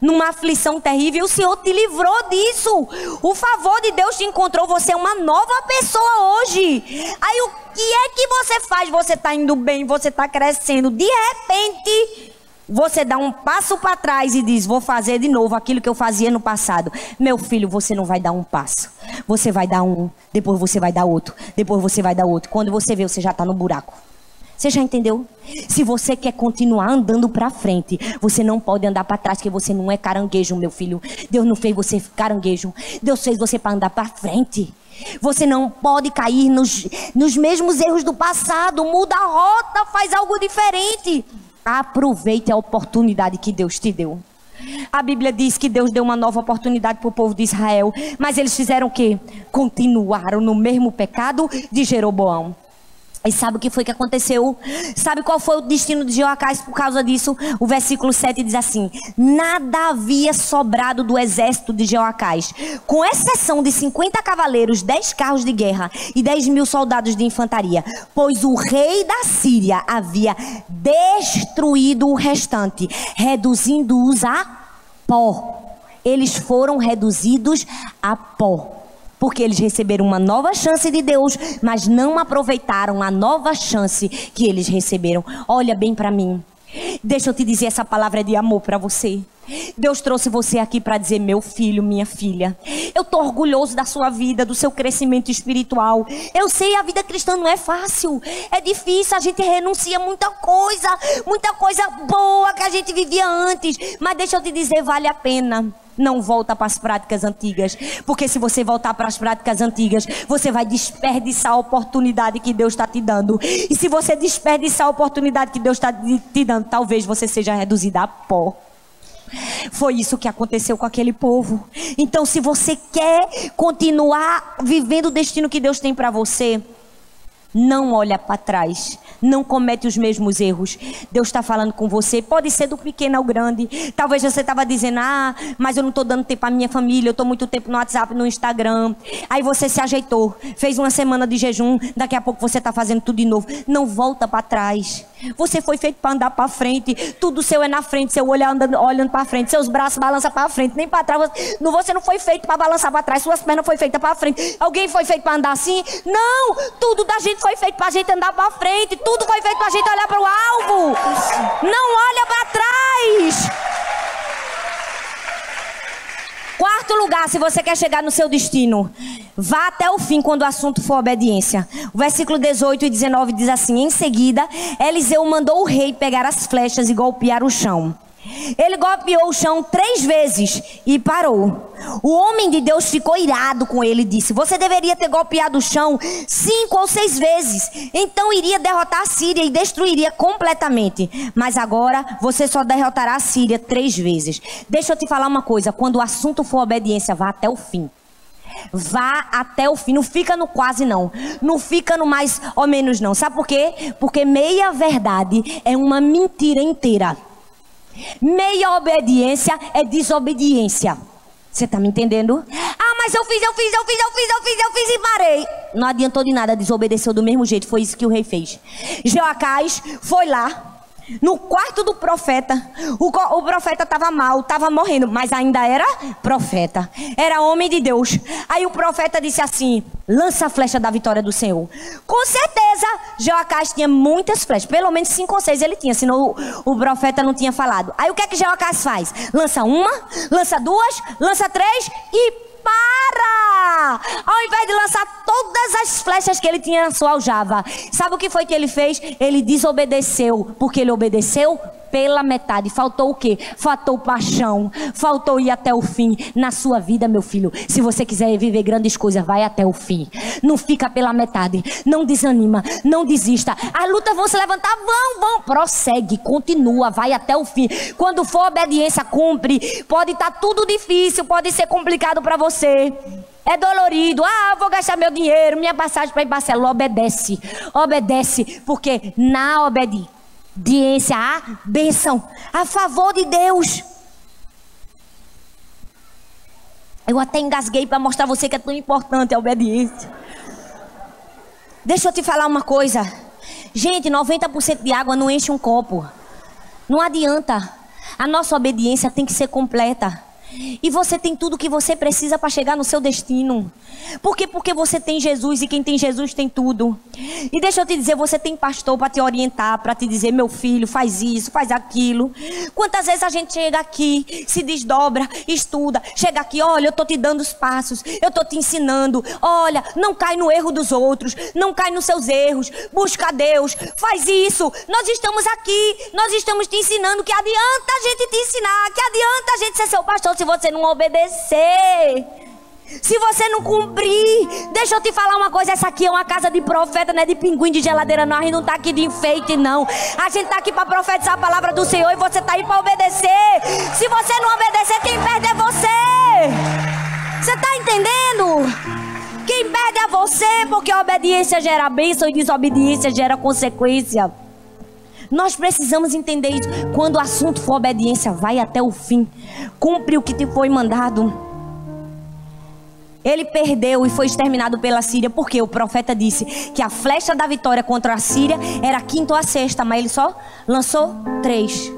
A: Numa aflição terrível, o Senhor te livrou disso. O favor de Deus te encontrou. Você é uma nova pessoa hoje. Aí o que é que você faz? Você está indo bem, você está crescendo. De repente, você dá um passo para trás e diz: Vou fazer de novo aquilo que eu fazia no passado. Meu filho, você não vai dar um passo. Você vai dar um, depois você vai dar outro, depois você vai dar outro. Quando você vê, você já está no buraco. Você já entendeu? Se você quer continuar andando para frente, você não pode andar para trás, porque você não é caranguejo, meu filho. Deus não fez você caranguejo. Deus fez você para andar para frente. Você não pode cair nos, nos mesmos erros do passado. Muda a rota, faz algo diferente. Aproveite a oportunidade que Deus te deu. A Bíblia diz que Deus deu uma nova oportunidade para o povo de Israel, mas eles fizeram o quê? Continuaram no mesmo pecado de Jeroboão. E sabe o que foi que aconteceu? Sabe qual foi o destino de Joacás por causa disso? O versículo 7 diz assim: Nada havia sobrado do exército de Joacás, com exceção de 50 cavaleiros, 10 carros de guerra e 10 mil soldados de infantaria, pois o rei da Síria havia destruído o restante, reduzindo-os a pó. Eles foram reduzidos a pó porque eles receberam uma nova chance de Deus, mas não aproveitaram a nova chance que eles receberam. Olha bem para mim. Deixa eu te dizer essa palavra de amor para você. Deus trouxe você aqui para dizer, meu filho, minha filha, eu tô orgulhoso da sua vida, do seu crescimento espiritual. Eu sei, a vida cristã não é fácil, é difícil, a gente renuncia muita coisa, muita coisa boa que a gente vivia antes. Mas deixa eu te dizer, vale a pena não volta para as práticas antigas. Porque se você voltar para as práticas antigas, você vai desperdiçar a oportunidade que Deus está te dando. E se você desperdiçar a oportunidade que Deus está te dando, talvez você seja reduzida a pó. Foi isso que aconteceu com aquele povo. Então, se você quer continuar vivendo o destino que Deus tem para você, não olha para trás, não comete os mesmos erros. Deus está falando com você, pode ser do pequeno ao grande. Talvez você estava dizendo, ah, mas eu não estou dando tempo à minha família, eu estou muito tempo no WhatsApp, no Instagram. Aí você se ajeitou, fez uma semana de jejum, daqui a pouco você está fazendo tudo de novo. Não volta para trás. Você foi feito para andar para frente, tudo seu é na frente, seu olho andando, olhando para frente, seus braços balançam para frente, nem para trás. Você não foi feito para balançar para trás, suas pernas foi feita para frente. Alguém foi feito para andar assim? Não, tudo da gente foi feito para a gente andar para frente, tudo foi feito para a gente olhar para o alvo. Não olha para trás. Quarto lugar, se você quer chegar no seu destino, vá até o fim quando o assunto for obediência. O versículo 18 e 19 diz assim: Em seguida, Eliseu mandou o rei pegar as flechas e golpear o chão. Ele golpeou o chão três vezes e parou. O homem de Deus ficou irado com ele e disse: Você deveria ter golpeado o chão cinco ou seis vezes. Então iria derrotar a Síria e destruiria completamente. Mas agora você só derrotará a Síria três vezes. Deixa eu te falar uma coisa: quando o assunto for obediência, vá até o fim. Vá até o fim, não fica no quase não, não fica no mais ou menos não. Sabe por quê? Porque meia verdade é uma mentira inteira. Meia obediência é desobediência. Você está me entendendo? Ah, mas eu fiz, eu fiz, eu fiz, eu fiz, eu fiz, eu fiz e parei. Não adiantou de nada, desobedeceu do mesmo jeito. Foi isso que o rei fez. Joacás foi lá, no quarto do profeta, o, o profeta estava mal, estava morrendo, mas ainda era profeta, era homem de Deus. Aí o profeta disse assim: lança a flecha da vitória do Senhor. Com certeza, Joacás tinha muitas flechas, pelo menos cinco ou seis ele tinha, senão o, o profeta não tinha falado. Aí o que é que Joacás faz? Lança uma, lança duas, lança três e para! Ao invés de lançar todas as flechas que ele tinha na sua aljava, sabe o que foi que ele fez? Ele desobedeceu, porque ele obedeceu pela metade. Faltou o quê? Faltou paixão. Faltou ir até o fim na sua vida, meu filho. Se você quiser viver grandes coisas, vai até o fim. Não fica pela metade. Não desanima. Não desista. As lutas vão se levantar, vão, vão. Prossegue, continua, vai até o fim. Quando for obediência, cumpre. Pode estar tá tudo difícil, pode ser complicado para você. É dolorido. Ah, vou gastar meu dinheiro, minha passagem para ir Barcelona. Obedece. Obedece. Porque na obediência há bênção. A favor de Deus. Eu até engasguei para mostrar a você que é tão importante a obediência. Deixa eu te falar uma coisa. Gente, 90% de água não enche um copo. Não adianta. A nossa obediência tem que ser completa. E você tem tudo que você precisa para chegar no seu destino. Por quê? Porque você tem Jesus e quem tem Jesus tem tudo. E deixa eu te dizer, você tem pastor para te orientar, para te dizer, meu filho, faz isso, faz aquilo. Quantas vezes a gente chega aqui, se desdobra, estuda, chega aqui, olha, eu tô te dando os passos, eu tô te ensinando. Olha, não cai no erro dos outros, não cai nos seus erros. Busca Deus, faz isso. Nós estamos aqui, nós estamos te ensinando que adianta a gente te ensinar, que adianta a gente ser seu pastor se você não obedecer. Se você não cumprir, deixa eu te falar uma coisa: essa aqui é uma casa de profeta, não é de pinguim de geladeira, não. A gente não está aqui de enfeite, não. A gente está aqui para profetizar a palavra do Senhor e você está aí para obedecer. Se você não obedecer, quem perde é você. Você está entendendo? Quem perde é você, porque a obediência gera bênção e desobediência gera consequência. Nós precisamos entender isso. Quando o assunto for obediência, vai até o fim. Cumpre o que te foi mandado. Ele perdeu e foi exterminado pela Síria, porque o profeta disse que a flecha da vitória contra a Síria era a quinta ou a sexta, mas ele só lançou três.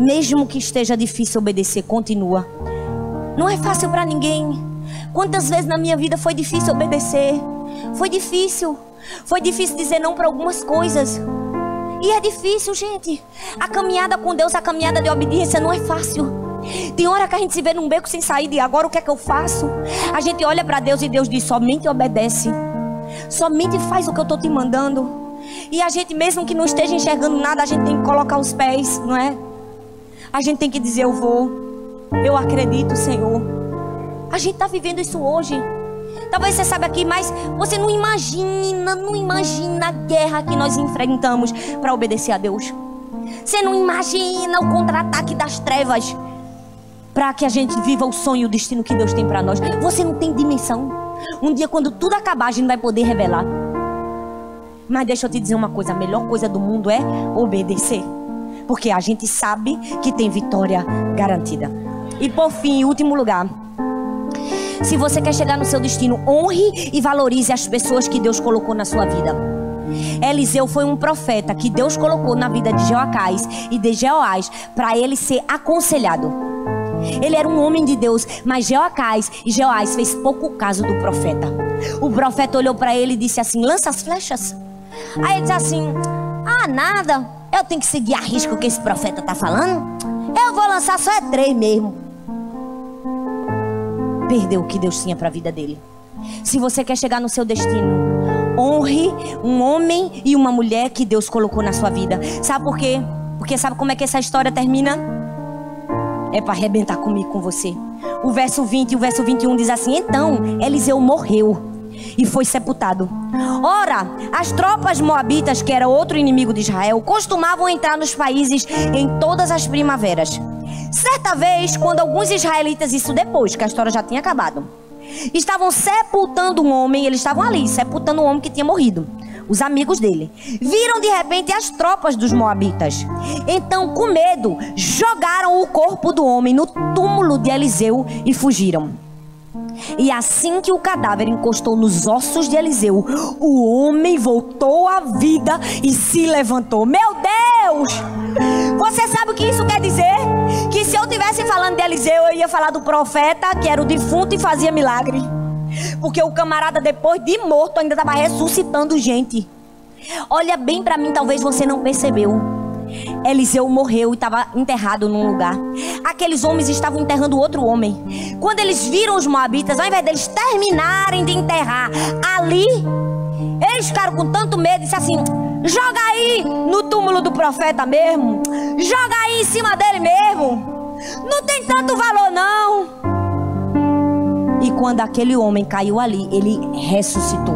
A: Mesmo que esteja difícil obedecer, continua. Não é fácil para ninguém. Quantas vezes na minha vida foi difícil obedecer? Foi difícil. Foi difícil dizer não para algumas coisas. E é difícil, gente. A caminhada com Deus, a caminhada de obediência não é fácil. Tem hora que a gente se vê num beco sem saída e agora o que é que eu faço? A gente olha para Deus e Deus diz: somente obedece. Somente faz o que eu estou te mandando. E a gente, mesmo que não esteja enxergando nada, a gente tem que colocar os pés, não é? A gente tem que dizer: Eu vou. Eu acredito, Senhor. A gente está vivendo isso hoje. Talvez você saiba aqui, mas você não imagina, não imagina a guerra que nós enfrentamos para obedecer a Deus. Você não imagina o contra-ataque das trevas para que a gente viva o sonho e o destino que Deus tem para nós. Você não tem dimensão. Um dia, quando tudo acabar, a gente vai poder revelar. Mas deixa eu te dizer uma coisa: a melhor coisa do mundo é obedecer. Porque a gente sabe que tem vitória garantida. E por fim, último lugar. Se você quer chegar no seu destino, honre e valorize as pessoas que Deus colocou na sua vida. Eliseu foi um profeta que Deus colocou na vida de Joacás e de Jeoás para ele ser aconselhado. Ele era um homem de Deus, mas Jeoacás e Jeoás fez pouco caso do profeta. O profeta olhou para ele e disse assim: "Lança as flechas". Aí ele disse assim: "Ah, nada. Eu tenho que seguir a risco que esse profeta está falando. Eu vou lançar só é três mesmo." Perdeu o que Deus tinha para a vida dele. Se você quer chegar no seu destino, honre um homem e uma mulher que Deus colocou na sua vida. Sabe por quê? Porque sabe como é que essa história termina? É para arrebentar comigo, com você. O verso 20 e o verso 21 diz assim: Então Eliseu morreu e foi sepultado. Ora, as tropas moabitas, que era outro inimigo de Israel, costumavam entrar nos países em todas as primaveras. Certa vez, quando alguns israelitas, isso depois que a história já tinha acabado, estavam sepultando um homem, eles estavam ali, sepultando um homem que tinha morrido. Os amigos dele viram de repente as tropas dos moabitas. Então, com medo, jogaram o corpo do homem no túmulo de Eliseu e fugiram. E assim que o cadáver encostou nos ossos de Eliseu, o homem voltou à vida e se levantou. Meu Deus! Você sabe o que isso quer dizer? Que se eu tivesse falando de Eliseu, eu ia falar do profeta, que era o defunto e fazia milagre. Porque o camarada, depois de morto, ainda estava ressuscitando gente. Olha bem para mim, talvez você não percebeu. Eliseu morreu e estava enterrado num lugar. Aqueles homens estavam enterrando outro homem. Quando eles viram os moabitas, ao invés deles terminarem de enterrar ali, eles ficaram com tanto medo disse assim: joga aí no túmulo do profeta mesmo, joga aí em cima dele mesmo. Não tem tanto valor, não. E quando aquele homem caiu ali, ele ressuscitou.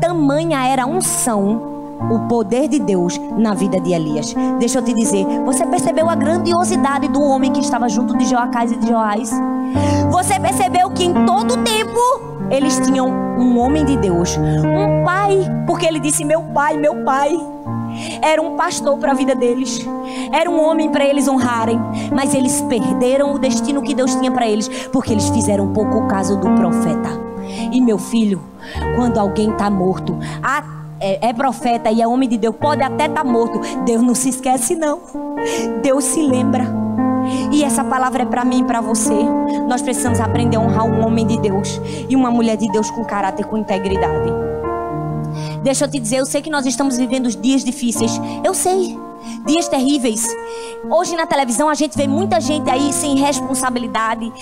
A: Tamanha era a unção o poder de Deus na vida de Elias. Deixa eu te dizer, você percebeu a grandiosidade do homem que estava junto de Joacás e de Joás? Você percebeu que em todo tempo eles tinham um homem de Deus, um pai, porque ele disse: Meu pai, meu pai. Era um pastor para a vida deles, era um homem para eles honrarem, mas eles perderam o destino que Deus tinha para eles, porque eles fizeram pouco caso do profeta. E meu filho, quando alguém está morto, é, é, profeta e é homem de Deus, pode até estar tá morto. Deus não se esquece, não. Deus se lembra. E essa palavra é para mim e para você. Nós precisamos aprender a honrar um homem de Deus e uma mulher de Deus com caráter, com integridade. Deixa eu te dizer, eu sei que nós estamos vivendo dias difíceis. Eu sei dias terríveis. Hoje na televisão a gente vê muita gente aí sem responsabilidade,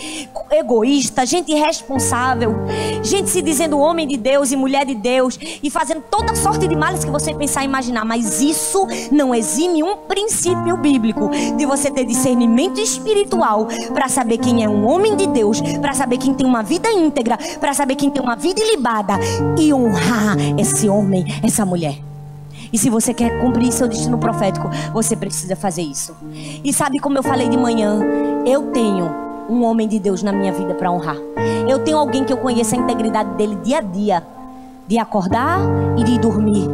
A: egoísta, gente irresponsável, gente se dizendo homem de Deus e mulher de Deus e fazendo toda sorte de males que você pensar e imaginar. Mas isso não exime um princípio bíblico de você ter discernimento espiritual para saber quem é um homem de Deus, para saber quem tem uma vida íntegra, para saber quem tem uma vida ilibada e honrar esse homem, essa mulher. E se você quer cumprir seu destino profético, você precisa fazer isso. E sabe como eu falei de manhã? Eu tenho um homem de Deus na minha vida para honrar. Eu tenho alguém que eu conheço a integridade dele dia a dia, de acordar e de dormir.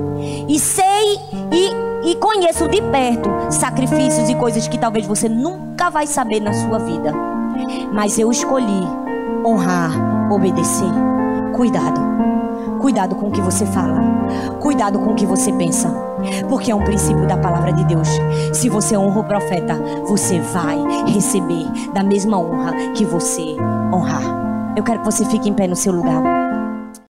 A: E sei e, e conheço de perto sacrifícios e coisas que talvez você nunca vai saber na sua vida. Mas eu escolhi honrar, obedecer. Cuidado. Cuidado com o que você fala. Cuidado com o que você pensa. Porque é um princípio da palavra de Deus. Se você honra o profeta, você vai receber da mesma honra que você honrar. Eu quero que você fique em pé no seu lugar.